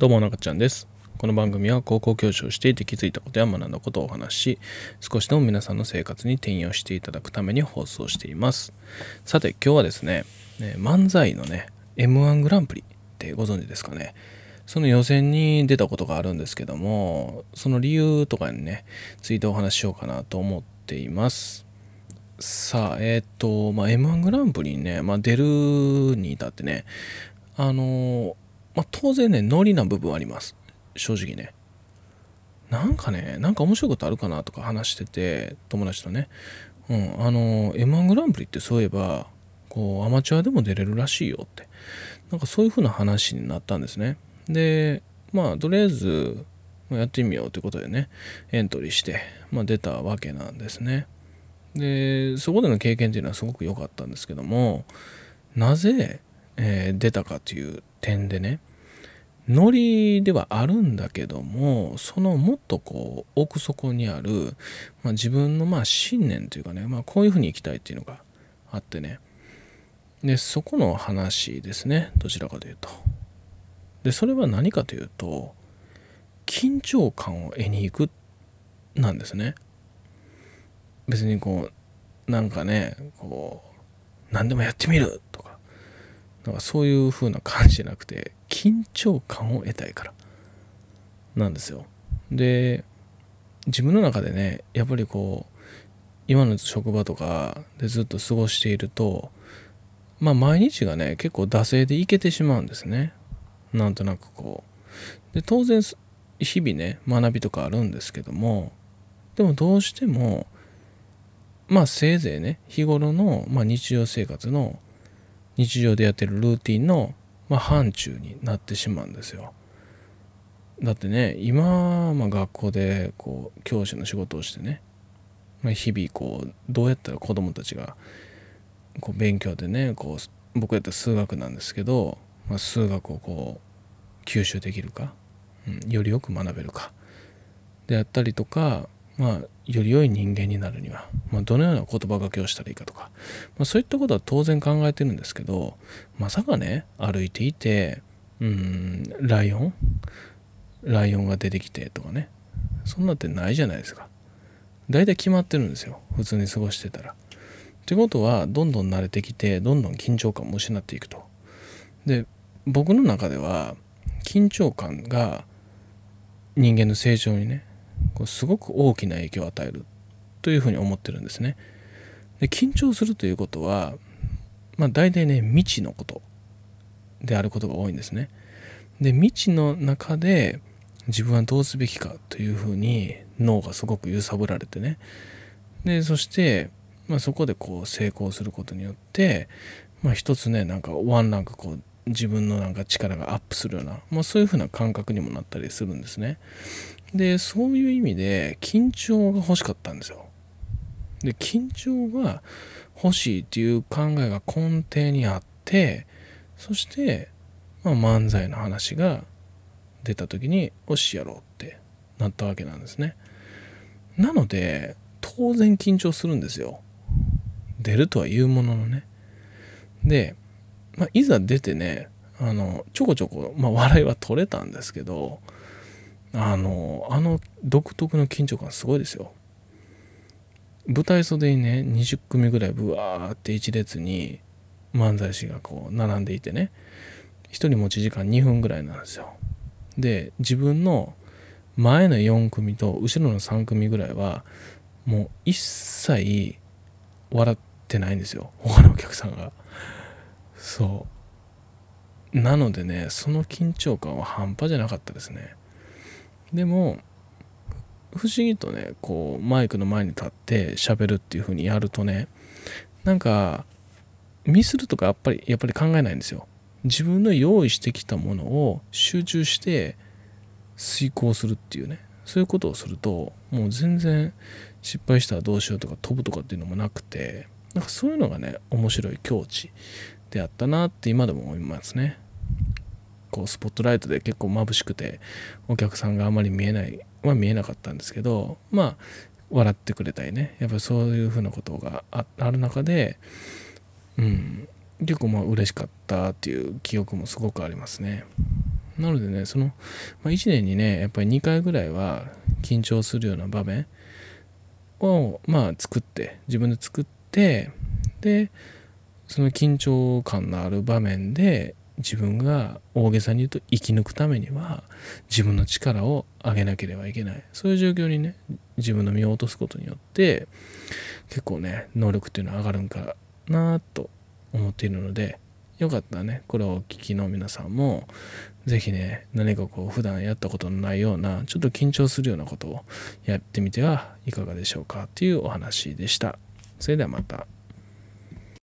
どうも中ちゃんです。この番組は高校教師をしていて気づいたことや学んだことをお話し少しでも皆さんの生活に転用していただくために放送しています。さて今日はですね漫才のね m 1グランプリってご存知ですかね。その予選に出たことがあるんですけどもその理由とかにねついてお話ししようかなと思っています。さあえっ、ー、と、まあ、m 1グランプリにね、まあ、出るに至ってねあのまあ、当然ね、ノリな部分あります。正直ね。なんかね、なんか面白いことあるかなとか話してて、友達とね。うん、あの、M1 グランプリってそういえば、こう、アマチュアでも出れるらしいよって。なんかそういう風な話になったんですね。で、まあ、とりあえず、やってみようということでね、エントリーして、まあ、出たわけなんですね。で、そこでの経験っていうのはすごく良かったんですけども、なぜ、えー、出たかという点でねノリではあるんだけどもそのもっとこう奥底にある、まあ、自分のまあ信念というかね、まあ、こういうふうに生きたいっていうのがあってね。でそこの話ですねどちらかというと。でそれは何かというと緊張感を得に行くなんですね。別にこうなんかねこう何でもやってみるなんかそういう風な感じじゃなくて緊張感を得たいから。なんですよ。で自分の中でねやっぱりこう今の職場とかでずっと過ごしているとまあ毎日がね結構惰性でいけてしまうんですね。なんとなくこう。で当然日々ね学びとかあるんですけどもでもどうしてもまあせいぜいね日頃の、まあ、日常生活の日常でやってるルーティンの、まあ、範疇になってしまうんですよ。だってね今、まあ、学校でこう教師の仕事をしてね、まあ、日々こうどうやったら子どもたちがこう勉強でねこう僕やったら数学なんですけど、まあ、数学をこう吸収できるか、うん、よりよく学べるかであったりとかまあ、より良い人間になるには、まあ、どのような言葉がけをしたらいいかとか、まあ、そういったことは当然考えてるんですけどまさかね歩いていてうんライオンライオンが出てきてとかねそんなってないじゃないですか大体決まってるんですよ普通に過ごしてたら。ってことはどんどん慣れてきてどんどん緊張感も失っていくと。で僕の中では緊張感が人間の成長にねこうすごく大きな影響を与えるというふうに思ってるんですね。で緊張するということは、まあ、大体ね未知のことであることが多いんですね。で未知の中で自分はどうすべきかというふうに脳がすごく揺さぶられてねでそして、まあ、そこでこう成功することによって、まあ、一つねなんかワンランクこう自分のなんか力がアップするような、まあ、そういうふうな感覚にもなったりするんですね。でそういう意味で緊張が欲しかったんですよ。で緊張が欲しいっていう考えが根底にあってそして、まあ、漫才の話が出た時によしやろうってなったわけなんですね。なので当然緊張するんですよ。出るとは言うもののね。で、まあ、いざ出てねあのちょこちょこ、まあ、笑いは取れたんですけどあのあの独特の緊張感すごいですよ。舞台袖にね20組ぐらいブワーって一列に漫才師がこう並んでいてね。1人持ち時間2分ぐらいなんですよ。で自分の前の4組と後ろの3組ぐらいはもう一切笑ってないんですよ。他のお客さんが。そう。なのでねその緊張感は半端じゃなかったですね。でも不思議とねこうマイクの前に立って喋るっていう風にやるとねなんかミスるとかやっぱりやっぱり考えないんですよ。自分の用意してきたものを集中して遂行するっていうね。そういうことをするともう全然失敗したらどうしようとか飛ぶとかっていうのもなくてなんかそういうのがね面白い境地であったなって今でも思いますね。こうスポットライトで結構眩しくてお客さんがあまり見えないは見えなかったんですけどまあ笑ってくれたりね。やっぱりそういうふうなことがある中でうん結構まあ嬉しかったっていう記憶もすごくありますね。なのでねその、まあ、1年にねやっぱり2回ぐらいは緊張するような場面をまあ作って自分で作ってでその緊張感のある場面で自分が大げさに言うと生き抜くためには自分の力を上げなければいけないそういう状況にね自分の身を落とすことによって結構ね能力っていうのは上がるんかなと思っているのでよかったらねこれをお聞きの皆さんも是非ね何かこう普段やったことのないようなちょっと緊張するようなことをやってみてはいかがでしょうかっていうお話でした。それではまた。